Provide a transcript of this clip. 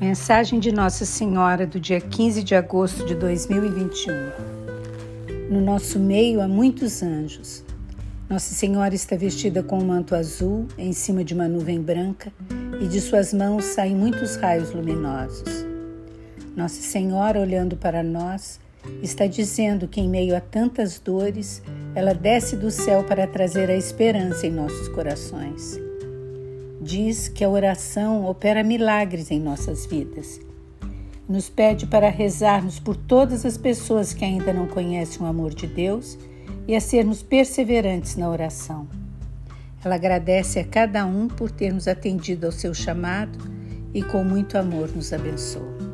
Mensagem de Nossa Senhora do dia 15 de agosto de 2021. No nosso meio há muitos anjos. Nossa Senhora está vestida com um manto azul em cima de uma nuvem branca e de suas mãos saem muitos raios luminosos. Nossa Senhora, olhando para nós, está dizendo que em meio a tantas dores, ela desce do céu para trazer a esperança em nossos corações diz que a oração opera milagres em nossas vidas. Nos pede para rezarmos por todas as pessoas que ainda não conhecem o amor de Deus e a sermos perseverantes na oração. Ela agradece a cada um por termos atendido ao seu chamado e com muito amor nos abençoa.